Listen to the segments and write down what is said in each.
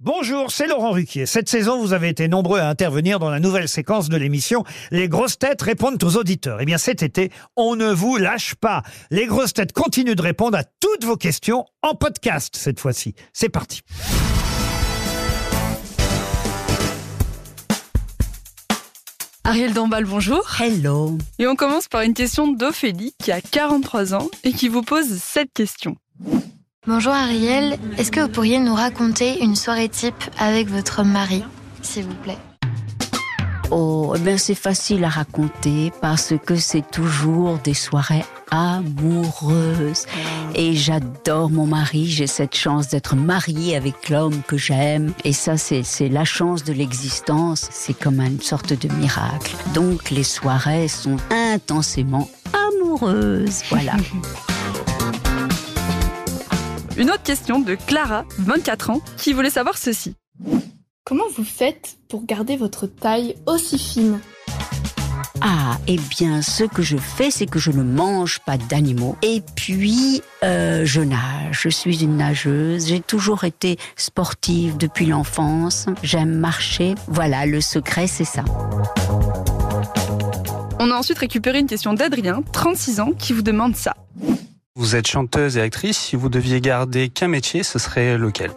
Bonjour, c'est Laurent Ruquier. Cette saison, vous avez été nombreux à intervenir dans la nouvelle séquence de l'émission Les grosses têtes répondent aux auditeurs. Eh bien, cet été, on ne vous lâche pas. Les grosses têtes continuent de répondre à toutes vos questions en podcast cette fois-ci. C'est parti. Ariel Dombal, bonjour. Hello. Et on commence par une question d'Ophélie qui a 43 ans et qui vous pose cette question. Bonjour Ariel, est-ce que vous pourriez nous raconter une soirée type avec votre mari, s'il vous plaît? Oh, eh bien c'est facile à raconter parce que c'est toujours des soirées amoureuses. Et j'adore mon mari, j'ai cette chance d'être mariée avec l'homme que j'aime. Et ça, c'est c'est la chance de l'existence, c'est comme une sorte de miracle. Donc les soirées sont intensément amoureuses. Voilà. Une autre question de Clara, 24 ans, qui voulait savoir ceci. Comment vous faites pour garder votre taille aussi fine? Ah, eh bien, ce que je fais, c'est que je ne mange pas d'animaux. Et puis, euh, je nage. Je suis une nageuse. J'ai toujours été sportive depuis l'enfance. J'aime marcher. Voilà, le secret, c'est ça. On a ensuite récupéré une question d'Adrien, 36 ans, qui vous demande ça. Vous êtes chanteuse et actrice. Si vous deviez garder qu'un métier, ce serait lequel?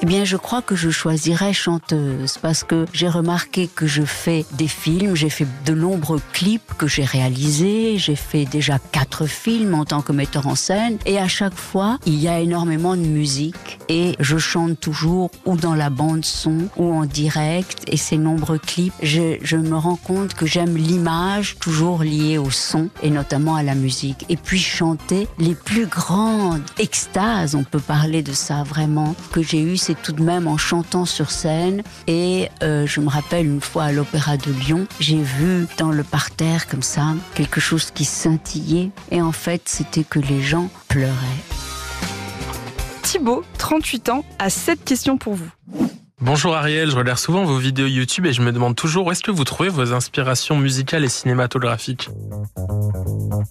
Eh bien, je crois que je choisirais chanteuse parce que j'ai remarqué que je fais des films, j'ai fait de nombreux clips que j'ai réalisés, j'ai fait déjà quatre films en tant que metteur en scène et à chaque fois, il y a énormément de musique et je chante toujours ou dans la bande son ou en direct et ces nombreux clips, je, je me rends compte que j'aime l'image toujours liée au son et notamment à la musique. Et puis chanter les plus grandes extases, on peut parler de ça vraiment, que j'ai eu, c'est tout de même en chantant sur scène. Et euh, je me rappelle une fois à l'Opéra de Lyon, j'ai vu dans le parterre comme ça quelque chose qui scintillait. Et en fait, c'était que les gens pleuraient. Thibaut, 38 ans, a cette question pour vous. Bonjour Ariel, je regarde souvent vos vidéos YouTube et je me demande toujours où est-ce que vous trouvez vos inspirations musicales et cinématographiques?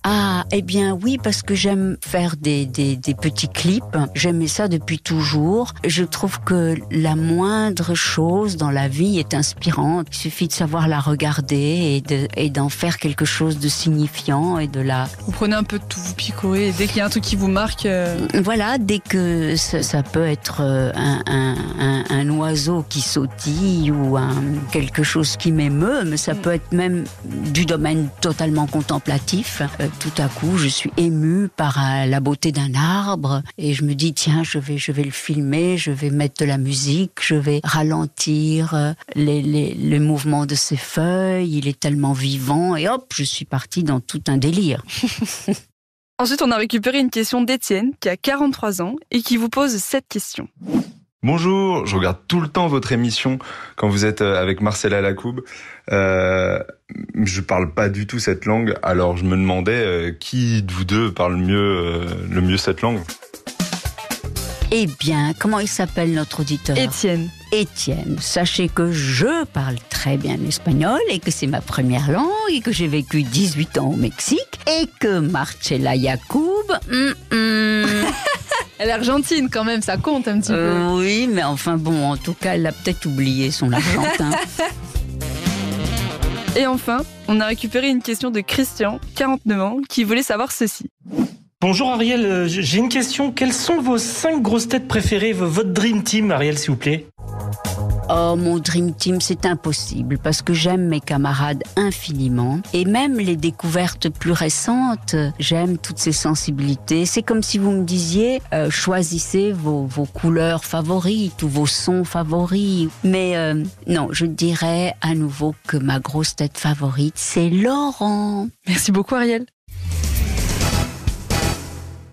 Ah, eh bien oui, parce que j'aime faire des, des, des petits clips. J'aimais ça depuis toujours. Je trouve que la moindre chose dans la vie est inspirante. Il suffit de savoir la regarder et de- et d'en faire quelque chose de signifiant et de la... Vous prenez un peu de tout, vous picorez, et dès qu'il y a un truc qui vous marque, euh, Voilà, dès que ça, ça peut être euh, un, un, un, un oiseau qui sautille ou un, quelque chose qui m'émeut, mais ça peut être même du domaine totalement contemplatif. Euh, tout à coup, je suis émue par euh, la beauté d'un arbre et je me dis tiens, je vais, je vais le filmer, je vais mettre de la musique, je vais ralentir euh, les, les, les mouvements de ses feuilles. Il est tellement vivant et hop, je suis partie dans tout un délire. Ensuite, on a récupéré une question d'Étienne, qui a 43 ans, et qui vous pose cette question. Bonjour, je regarde tout le temps votre émission quand vous êtes euh, avec Marcella Lacoub. Euh, je parle pas du tout cette langue, alors je me demandais euh, qui de vous deux parle mieux euh, le mieux cette langue? Eh bien, comment il s'appelle notre auditeur? Étienne. Étienne. Sachez que je parle très bien l'espagnol et que c'est ma première langue et que j'ai vécu 18 ans au Mexique et que Marcella Yacoub, hum, hum. Elle est argentine quand même, ça compte un petit peu. Euh, oui, mais enfin bon, en tout cas, elle a peut-être oublié son argentin. Et enfin, on a récupéré une question de Christian, 49 ans, qui voulait savoir ceci. Bonjour Ariel, euh, j'ai une question. Quelles sont vos cinq grosses têtes préférées, votre Dream Team, Ariel, s'il vous plaît? Oh, mon Dream Team, c'est impossible parce que j'aime mes camarades infiniment et même les découvertes plus récentes, j'aime toutes ces sensibilités. C'est comme si vous me disiez, euh, choisissez vos, vos couleurs favorites ou vos sons favoris. Mais euh, non, je dirais à nouveau que ma grosse tête favorite, c'est Laurent. Merci beaucoup Ariel.